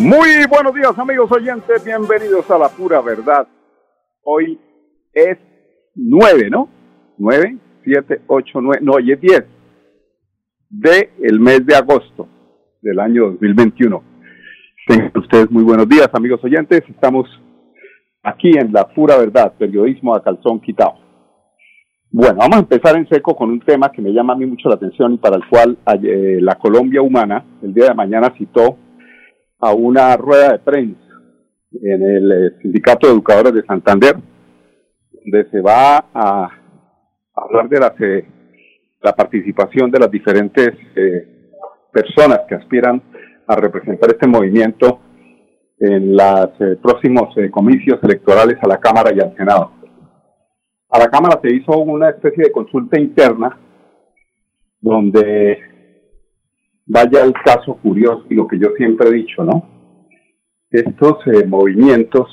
Muy buenos días amigos oyentes, bienvenidos a la pura verdad. Hoy es 9, ¿no? 9, 7, 8, 9, no, hoy es 10 de el mes de agosto del año 2021. Tengan ustedes muy buenos días amigos oyentes, estamos aquí en la pura verdad, periodismo a calzón quitado. Bueno, vamos a empezar en seco con un tema que me llama a mí mucho la atención y para el cual eh, la Colombia Humana el día de mañana citó a una rueda de prensa en el eh, Sindicato de Educadores de Santander, donde se va a hablar de la, eh, la participación de las diferentes eh, personas que aspiran a representar este movimiento en los próximos comicios electorales a la Cámara y al Senado. A la Cámara se hizo una especie de consulta interna donde vaya el caso curioso y lo que yo siempre he dicho, ¿no? Estos eh, movimientos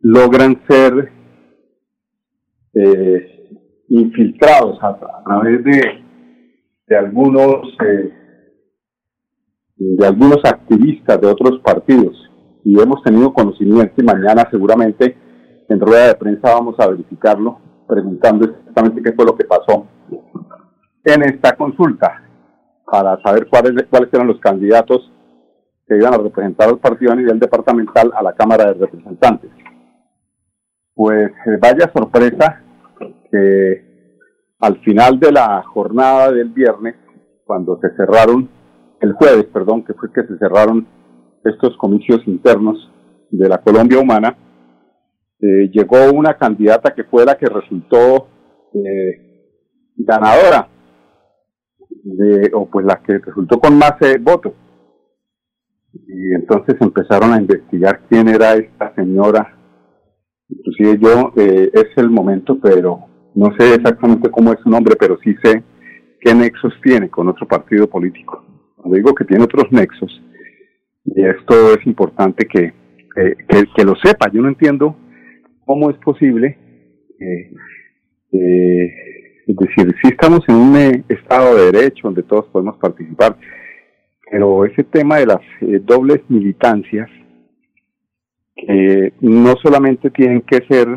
logran ser eh, infiltrados a, través de, de algunos eh, de algunos activistas de otros partidos y hemos tenido conocimiento y mañana seguramente en rueda de prensa vamos a verificarlo preguntando exactamente qué fue lo que pasó en esta consulta para saber cuáles, cuáles eran los candidatos que iban a representar al partido a nivel departamental a la Cámara de Representantes. Pues eh, vaya sorpresa que al final de la jornada del viernes, cuando se cerraron, el jueves, perdón, que fue que se cerraron estos comicios internos de la Colombia Humana, eh, llegó una candidata que fue la que resultó eh, ganadora de, o pues la que resultó con más eh, votos. Y entonces empezaron a investigar quién era esta señora. Inclusive yo, eh, es el momento, pero no sé exactamente cómo es su nombre, pero sí sé qué nexos tiene con otro partido político. Cuando digo que tiene otros nexos, y esto es importante que, que, que, lo sepa, yo no entiendo cómo es posible eh, eh, es decir, sí estamos en un eh, Estado de Derecho donde todos podemos participar, pero ese tema de las eh, dobles militancias, que no solamente tienen que ser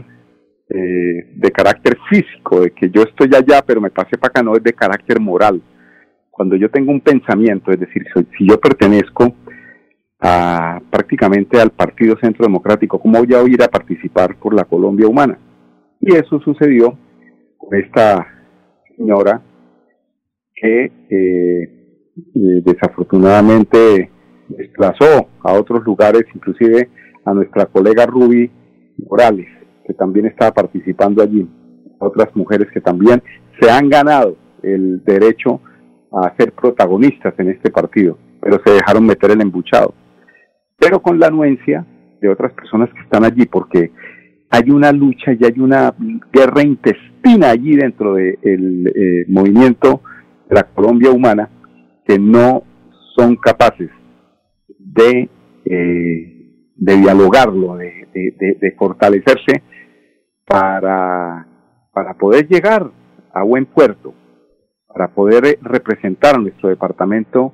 eh, de carácter físico, de que yo estoy allá pero me pase para acá, no es de carácter moral. Cuando yo tengo un pensamiento, es decir, si yo pertenezco a prácticamente al Partido Centro Democrático, ¿cómo voy a ir a participar por la Colombia Humana? Y eso sucedió con esta señora que eh, desafortunadamente desplazó a otros lugares, inclusive a nuestra colega Ruby Morales, que también estaba participando allí, otras mujeres que también se han ganado el derecho a ser protagonistas en este partido, pero se dejaron meter el embuchado. Pero con la anuencia de otras personas que están allí, porque hay una lucha y hay una guerra intestina allí dentro del eh, movimiento de la Colombia humana que no son capaces de, eh, de dialogarlo, de, de, fortalecerse para, para poder llegar a buen puerto, para poder representar a nuestro departamento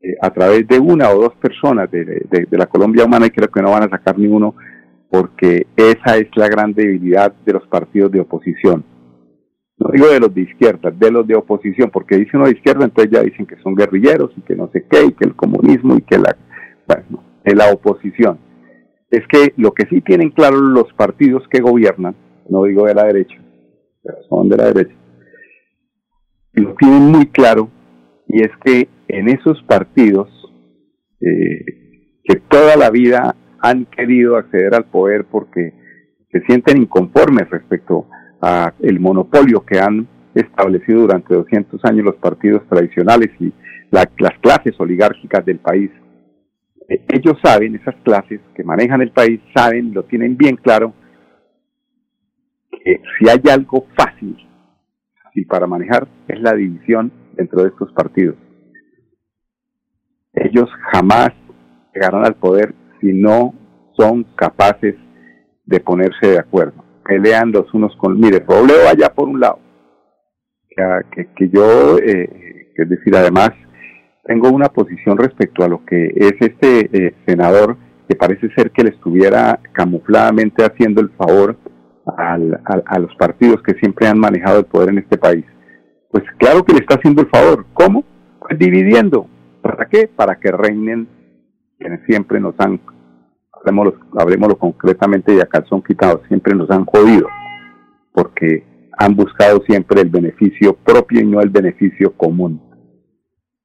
eh, a través de una o dos personas de, de, la Colombia humana y creo que no van a sacar ni uno porque esa es la gran debilidad de los partidos de oposición. No digo de los de izquierda, de los de oposición, porque dicen uno de izquierda, entonces ya dicen que son guerrilleros y que no sé qué, y que el comunismo y que la, bueno, de la oposición. Es que lo que sí tienen claro los partidos que gobiernan, no digo de la derecha, pero son de la derecha, lo tienen muy claro y es que en esos partidos eh, que toda la vida han querido acceder al poder porque se sienten inconformes respecto a el monopolio que han establecido durante 200 años los partidos tradicionales y las clases oligárquicas del país. Eh, ellos saben, esas clases que manejan el país, saben, lo tienen bien claro, que si hay algo fácil y para manejar es la división dentro de estos partidos. Ellos jamás llegarán al poder si no son capaces de ponerse de acuerdo. Pelean los unos con... Mire, Robledo allá por un lado, que, que, yo, eh, es decir, además, tengo una posición respecto a lo que es este eh, senador que parece ser que le estuviera camufladamente haciendo el favor al, a los partidos que siempre han manejado el poder en este país. Pues claro que le está haciendo el favor. ¿Cómo? Pues dividiendo. ¿Para qué? Para que reinen quienes siempre nos han, hablemoslo, concretamente y a calzón quitado, siempre nos han jodido. Porque han buscado siempre el beneficio propio y no el beneficio común.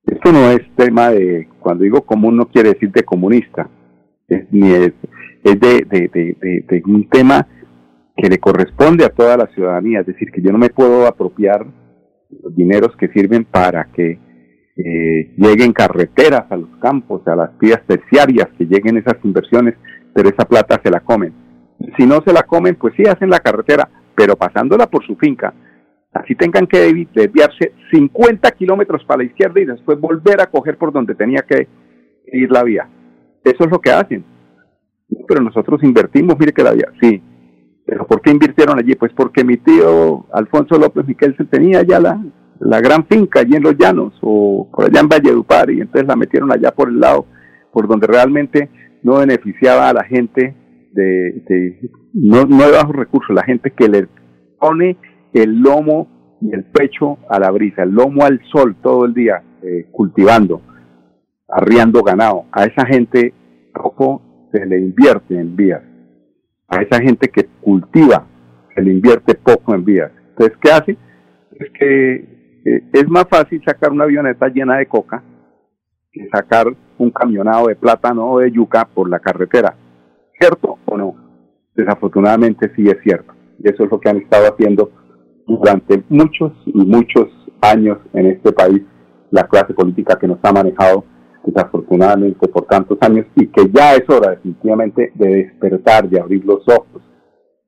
Esto no es tema de, cuando digo común no quiere decir de comunista, es, ni es, es de, de, de, de, un tema que le corresponde a toda la ciudadanía, es decir, que yo no me puedo apropiar los dineros que sirven para que eh, lleguen carreteras a los campos, a las vías terciarias, que lleguen esas inversiones, pero esa plata se la comen. Si no se la comen, pues sí hacen la carretera, pero pasándola por su finca, así tengan que desviarse 50 kilómetros para la izquierda y después volver a coger por donde tenía que ir la vía. Eso es lo que hacen. Pero nosotros invertimos, mire que la vía, sí. Pero ¿por qué invirtieron allí? Pues porque mi tío Alfonso López Miquel se tenía ya la, la gran finca allí en los llanos o por allá en Valledupar y entonces la metieron allá por el lado por donde realmente no beneficiaba a la gente de, no, de bajos recursos, la gente que le pone el lomo y el pecho a la brisa, el lomo al sol todo el día, eh, cultivando, arriando ganado. A esa gente poco se le invierte en vías. A esa gente que cultiva se le invierte poco en vías. Entonces, ¿qué hace? Es que eh, es más fácil sacar una avioneta llena de coca que sacar un camionado de plátano o de yuca por la carretera. ¿Cierto o no? Desafortunadamente sí es cierto. Y eso es lo que han estado haciendo durante muchos y muchos años en este país la clase política que nos ha manejado desafortunadamente por tantos años y que ya es hora definitivamente de despertar, de abrir los ojos.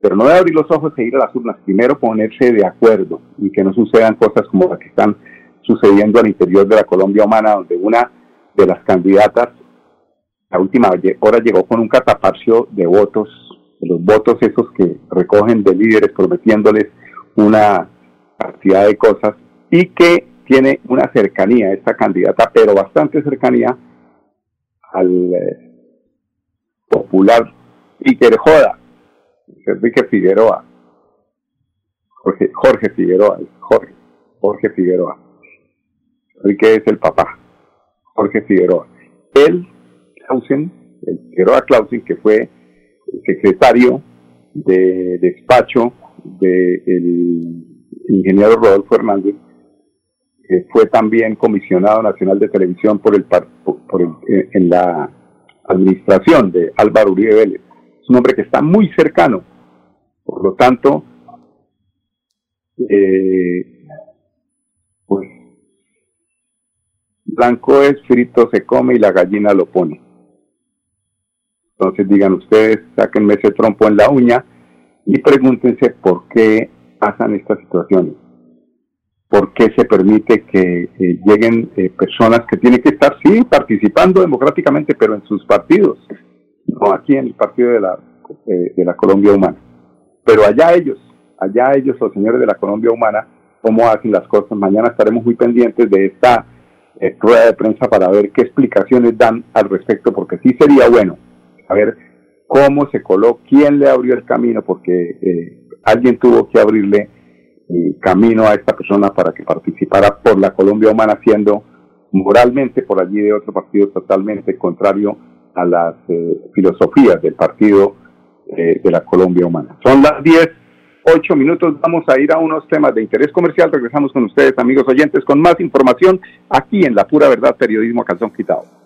Pero no de abrir los ojos e ir a las urnas, primero ponerse de acuerdo y que no sucedan cosas como las que están sucediendo al interior de la Colombia humana, donde una de las candidatas la última hora llegó con un cataparcio de votos, de los votos esos que recogen de líderes prometiéndoles una cantidad de cosas y que tiene una cercanía esta candidata, pero bastante cercanía al eh, popular Iker Joda, Enrique Figueroa, Jorge, Figueroa, Jorge, Jorge Figueroa. Enrique es el papá, Jorge Figueroa. Él Clausen, el Figueroa Clausen, que fue secretario de despacho del ingeniero Rodolfo Hernández, que fue también comisionado nacional de televisión por el, por en la administración de Álvaro Uribe Vélez. Es un hombre que está muy cercano, por lo tanto, eh, pues blanco es frito se come y la gallina lo pone. Entonces digan ustedes, sáquenme ese trompo en la uña y pregúntense por qué pasan estas situaciones. ¿Por qué se permite que eh, lleguen eh, personas que tienen que estar, sí, participando democráticamente, pero en sus partidos, no aquí en el partido de la, eh, de la Colombia Humana? Pero allá ellos, allá ellos, los señores de la Colombia Humana, cómo hacen las cosas. Mañana estaremos muy pendientes de esta rueda de prensa para ver qué explicaciones dan al respecto, porque sí sería bueno a ver cómo se coló, quién le abrió el camino, porque eh, alguien tuvo que abrirle el camino a esta persona para que participara por la Colombia Humana, siendo moralmente por allí de otro partido totalmente contrario a las eh, filosofías del partido eh, de la Colombia Humana. Son las 10, ocho minutos. Vamos a ir a unos temas de interés comercial. Regresamos con ustedes, amigos oyentes, con más información aquí en La Pura Verdad Periodismo Calzón Quitado.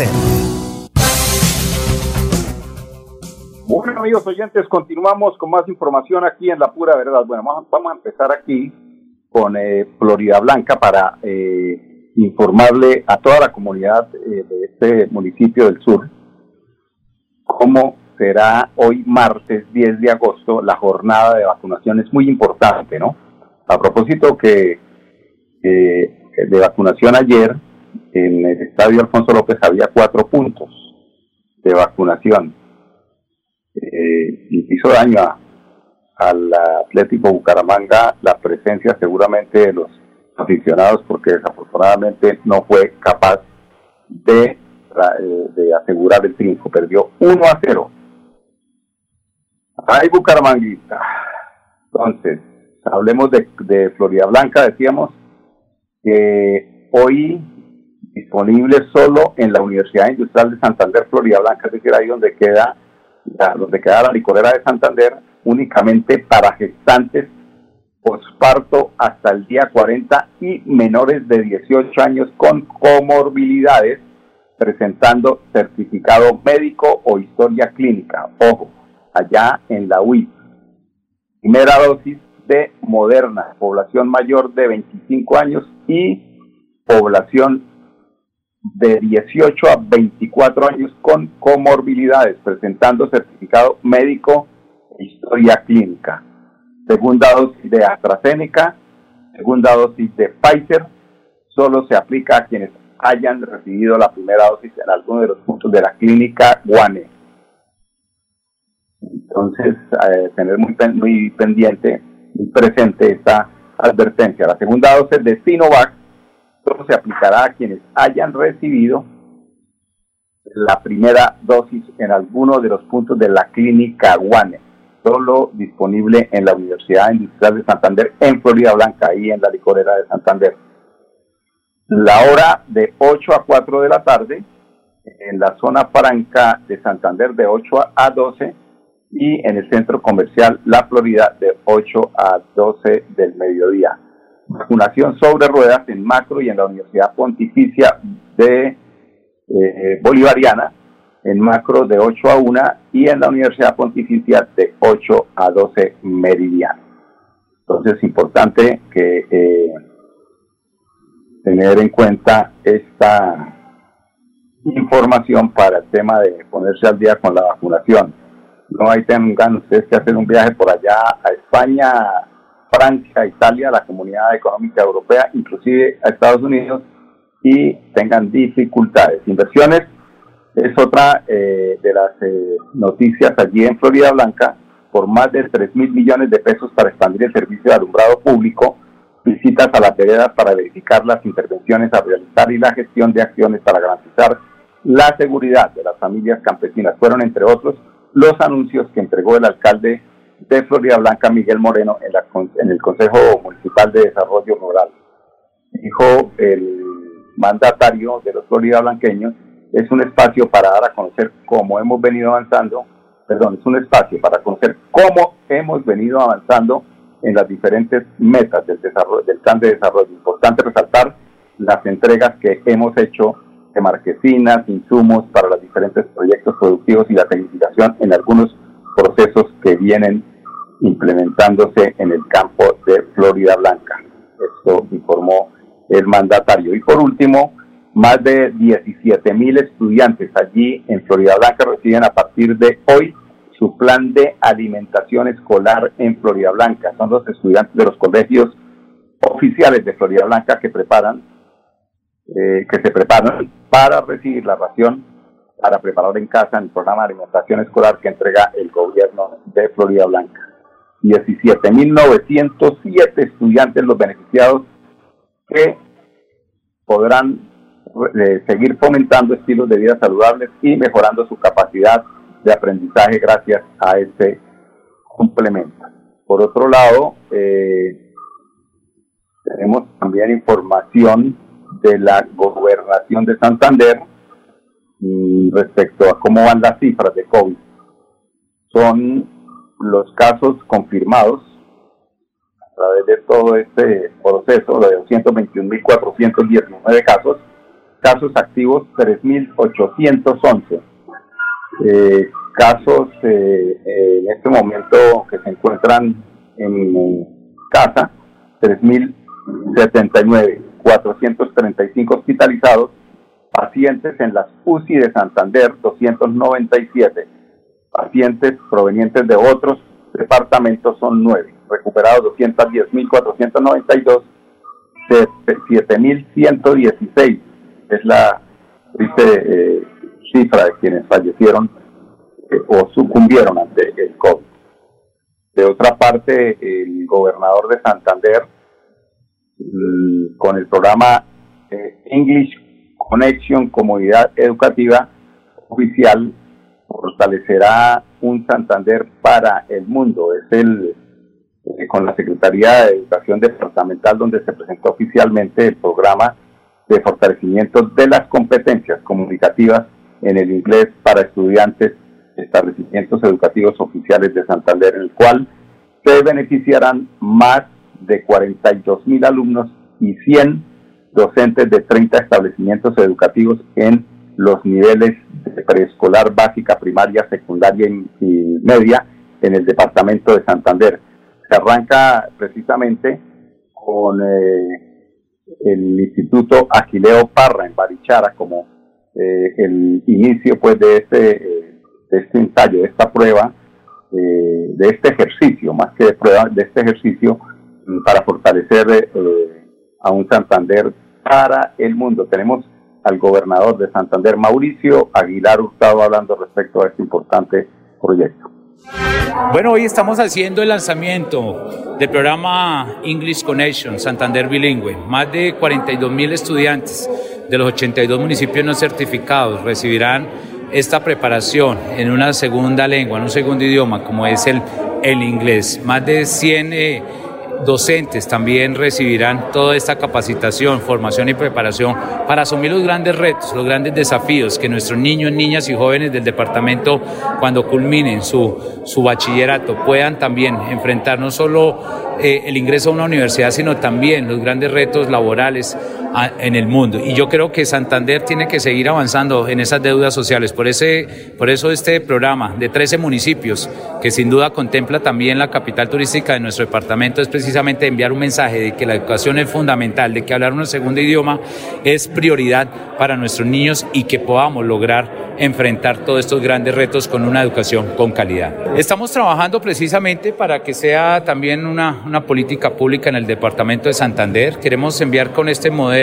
Bueno, amigos oyentes, continuamos con más información aquí en La Pura Verdad. Bueno, vamos, a empezar aquí con eh, Florida Blanca para eh, informarle a toda la comunidad eh, de este municipio del sur cómo será hoy martes 10 de agosto la jornada de vacunación. Es muy importante, ¿no? A propósito que de vacunación ayer, en el estadio Alfonso López había cuatro puntos de vacunación. Eh, y hizo daño al Atlético Bucaramanga la presencia seguramente de los aficionados porque desafortunadamente no fue capaz de, eh, de asegurar el triunfo. Perdió 1 a 0. Ay, Bucaramanguista. Entonces, hablemos de, de Florida Blanca, decíamos que hoy disponible solo en la Universidad Industrial de Santander, Florida Blanca, es decir, ahí donde queda la, donde queda la licorera de Santander, únicamente para gestantes posparto hasta el día 40 y menores de 18 años con comorbilidades presentando certificado médico o historia clínica. Ojo, allá en la UIP. Primera dosis de Moderna, población mayor de 25 años y población de 18 a 24 años con comorbilidades, presentando certificado médico e historia clínica. Segunda dosis de AstraZeneca, segunda dosis de Pfizer, solo se aplica a quienes hayan recibido la primera dosis en alguno de los puntos de la clínica Guane. Entonces, eh, tener muy, muy pendiente, muy presente esta advertencia. La segunda dosis de Sinovac se aplicará a quienes hayan recibido la primera dosis en alguno de los puntos de la clínica Guane, solo disponible en la Universidad Industrial de Santander en Florida Blanca, ahí en la licorera de Santander. La hora de 8 a 4 de la tarde, en la zona franca de Santander de 8 a 12 y en el centro comercial La Florida de 8 a 12 del mediodía. Vacunación sobre ruedas en Macro y en la Universidad Pontificia de eh, Bolivariana, en Macro de 8 a 1 y en la Universidad Pontificia de 8 a 12 meridiano. Entonces es importante que eh, tener en cuenta esta información para el tema de ponerse al día con la vacunación. No hay tengan ustedes que hacer un viaje por allá a España, Francia, Italia, la Comunidad Económica Europea, inclusive a Estados Unidos, y tengan dificultades. Inversiones es otra eh, de las eh, noticias allí en Florida Blanca, por más de 3 mil millones de pesos para expandir el servicio de alumbrado público, visitas a las veredas para verificar las intervenciones a realizar y la gestión de acciones para garantizar la seguridad de las familias campesinas. Fueron, entre otros, los anuncios que entregó el alcalde de Florida Blanca, Miguel Moreno, en, la, en el Consejo Municipal de Desarrollo Rural. Dijo el mandatario de los Florida Blanqueños, es un espacio para dar a conocer cómo hemos venido avanzando, perdón, es un espacio para conocer cómo hemos venido avanzando en las diferentes metas del, desarrollo, del plan de desarrollo. Importante resaltar las entregas que hemos hecho de marquesinas, insumos para los diferentes proyectos productivos y la tecnificación en algunos procesos que vienen implementándose en el campo de Florida Blanca. Esto informó el mandatario. Y por último, más de 17 mil estudiantes allí en Florida Blanca reciben a partir de hoy su plan de alimentación escolar en Florida Blanca. Son los estudiantes de los colegios oficiales de Florida Blanca que preparan, eh, que se preparan para recibir la ración para preparar en casa el programa de alimentación escolar que entrega el gobierno de Florida Blanca. 17.907 estudiantes los beneficiados que podrán eh, seguir fomentando estilos de vida saludables y mejorando su capacidad de aprendizaje gracias a este complemento. Por otro lado, eh, tenemos también información de la gobernación de Santander respecto a cómo van las cifras de COVID. Son los casos confirmados a través de todo este proceso de 221.419 casos, casos activos 3.811 eh, casos eh, en este momento que se encuentran en casa, 3.079, 435 hospitalizados, pacientes en las UCI de Santander, 297, pacientes provenientes de otros departamentos son 9, recuperados 210.492, 7.116 es la eh, cifra de quienes fallecieron eh, o sucumbieron ante el COVID. De otra parte, el gobernador de Santander, mm, con el programa eh, English Connection Comunidad Educativa Oficial, fortalecerá un Santander para el mundo. Es el eh, con la Secretaría de Educación Departamental donde se presentó oficialmente el programa de fortalecimiento de las competencias comunicativas en el inglés para estudiantes de establecimientos educativos oficiales de Santander, en el cual se beneficiarán más de 42 mil alumnos y 100 docentes de 30 establecimientos educativos en los niveles de preescolar, básica, primaria, secundaria y, media en el departamento de Santander. Se arranca precisamente con eh, el Instituto Aquileo Parra en Barichara como eh, el inicio pues de este, eh, de este ensayo, de esta prueba, eh, de este ejercicio, más que de prueba, de este ejercicio mm, para fortalecer a un Santander para el mundo. Tenemos al gobernador de Santander, Mauricio Aguilar Hurtado, hablando respecto a este importante proyecto. Bueno, hoy estamos haciendo el lanzamiento del programa English Connection Santander Bilingüe. Más de 42 mil estudiantes de los 82 municipios no certificados recibirán esta preparación en una segunda lengua, en un segundo idioma, como es el, el inglés. Más de 100 docentes también recibirán toda esta capacitación, formación y preparación para asumir los grandes retos, los grandes desafíos que nuestros niños, niñas y jóvenes del departamento, cuando culminen su, su bachillerato, puedan también enfrentar no solo eh, el ingreso a una universidad, sino también los grandes retos laborales en el mundo. Y yo creo que Santander tiene que seguir avanzando en esas deudas sociales. Por, ese, por eso este programa de 13 municipios, que sin duda contempla también la capital turística de nuestro departamento, es precisamente enviar un mensaje de que la educación es fundamental, de que hablar un segundo idioma es prioridad para nuestros niños y que podamos lograr enfrentar todos estos grandes retos con una educación con calidad. Estamos trabajando precisamente para que sea también una, una política pública en el departamento de Santander. Queremos enviar con este modelo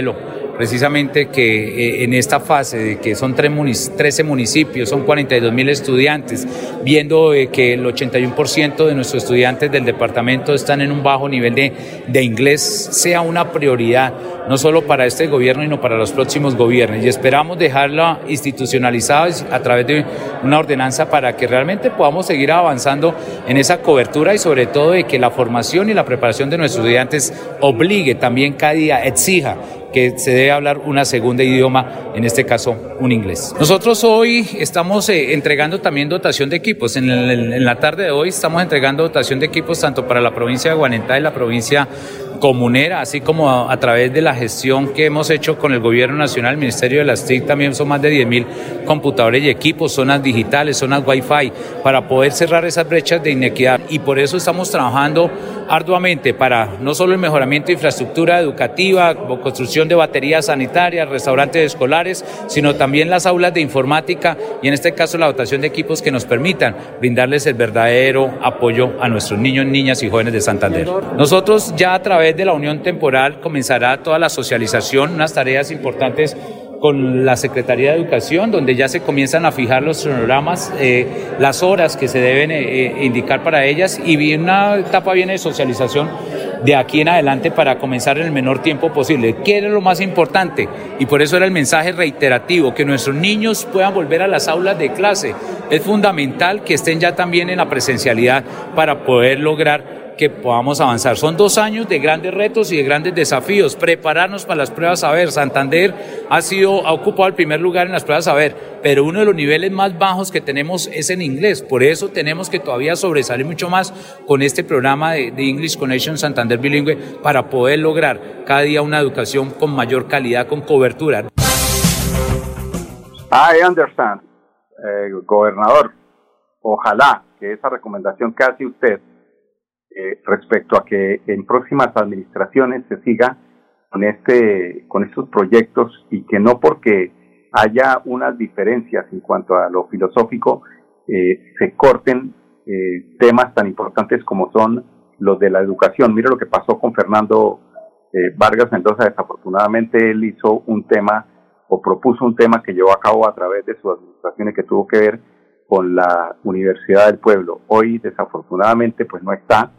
precisamente que eh, en esta fase de que son 13 municipios, son 42 mil estudiantes, viendo eh, que el 81% de nuestros estudiantes del departamento están en un bajo nivel de, de inglés, sea una prioridad no solo para este gobierno, sino para los próximos gobiernos. Y esperamos dejarla institucionalizada a través de una ordenanza para que realmente podamos seguir avanzando en esa cobertura y sobre todo de que la formación y la preparación de nuestros estudiantes obligue también cada día, exija que se debe hablar una segunda idioma, en este caso un inglés. Nosotros hoy estamos eh, entregando también dotación de equipos. En, en, la tarde de hoy estamos entregando dotación de equipos tanto para la provincia de Guanentá y la provincia comunera, así como a, través de la gestión que hemos hecho con el Gobierno Nacional, el Ministerio de las TIC, también son más de 10.000 computadores y equipos, zonas digitales, zonas Wi-Fi, para poder cerrar esas brechas de inequidad. Y por eso estamos trabajando arduamente para no solo el mejoramiento de infraestructura educativa, construcción de baterías sanitarias, restaurantes escolares, sino también las aulas de informática y en este caso la dotación de equipos que nos permitan brindarles el verdadero apoyo a nuestros niños, niñas y jóvenes de Santander. Nosotros ya a través de la unión temporal comenzará toda la socialización, unas tareas importantes con la Secretaría de Educación, donde ya se comienzan a fijar los cronogramas, eh, las horas que se deben eh, eh, indicar para ellas y una etapa viene de socialización de aquí en adelante para comenzar en el menor tiempo posible. ¿Qué era lo más importante? Y por eso era el mensaje reiterativo, que nuestros niños puedan volver a las aulas de clase. Es fundamental que estén ya también en la presencialidad para poder lograr que podamos avanzar. Son dos años de grandes retos y de grandes desafíos. Prepararnos para las pruebas saber. Santander ha sido, ha ocupado el primer lugar en las pruebas saber, pero uno de los niveles más bajos que tenemos es en inglés. Por eso tenemos que todavía sobresalir mucho más con este programa de, English Connection Santander Bilingüe para poder lograr cada día una educación con mayor calidad, con cobertura. I understand, eh, gobernador. Ojalá que esa recomendación que hace usted eh, respecto a que en próximas administraciones se siga con este con estos proyectos y que no porque haya unas diferencias en cuanto a lo filosófico eh, se corten eh, temas tan importantes como son los de la educación. Mire lo que pasó con Fernando Vargas Mendoza. Desafortunadamente él hizo un tema o propuso un tema que llevó a cabo a través de su administración y que tuvo que ver con la Universidad del Pueblo. Hoy desafortunadamente pues no está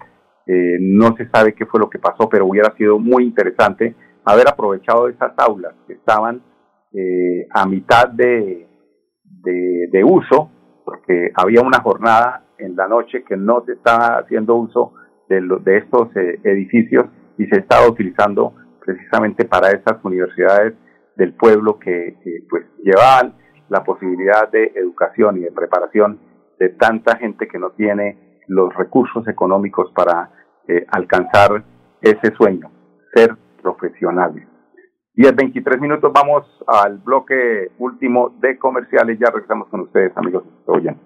eh, no se sabe qué fue lo que pasó, pero hubiera sido muy interesante haber aprovechado esas aulas que estaban eh, a mitad de, de, uso, porque había una jornada en la noche que no se estaba haciendo uso de, de estos eh, edificios y se estaba utilizando precisamente para esas universidades del pueblo que pues llevaban la posibilidad de educación y de preparación de tanta gente que no tiene los recursos económicos para eh, alcanzar ese sueño, ser profesionales. 10, 23 minutos, vamos al bloque último de comerciales. Ya regresamos con ustedes, amigos oyentes.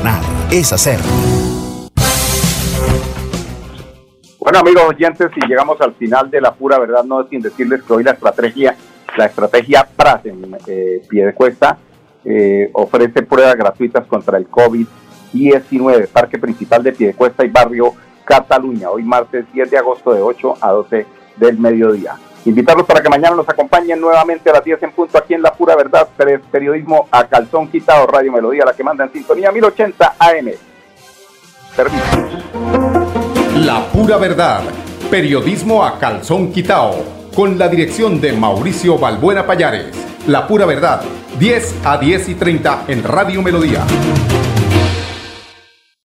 Gobernar es hacer. Bueno, amigos oyentes, si llegamos al final de la pura verdad, no es sin decirles que hoy la estrategia, la estrategia PRAS en eh, Piedecuesta eh, ofrece pruebas gratuitas contra el COVID-19, Parque Principal de Piedecuesta y Barrio Cataluña, hoy martes 10 de agosto de 8 a 12 del mediodía. Invitarlos para que mañana nos acompañen nuevamente a las 10 en punto aquí en La Pura Verdad, periodismo a calzón quitado, Radio Melodía, la que manda en sintonía 1080 AM. La Pura Verdad, periodismo a calzón quitado, con la dirección de Mauricio Balbuena Payares. La Pura Verdad, 10 a 10 y 30 en Radio Melodía.